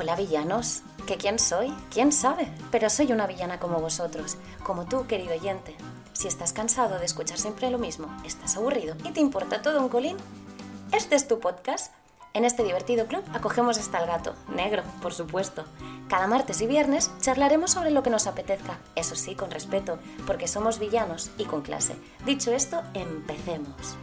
Hola villanos, ¿que quién soy? ¿Quién sabe? Pero soy una villana como vosotros, como tú, querido oyente. Si estás cansado de escuchar siempre lo mismo, estás aburrido y te importa todo un colín, este es tu podcast. En este divertido club acogemos hasta el gato, negro, por supuesto. Cada martes y viernes charlaremos sobre lo que nos apetezca, eso sí, con respeto, porque somos villanos y con clase. Dicho esto, empecemos.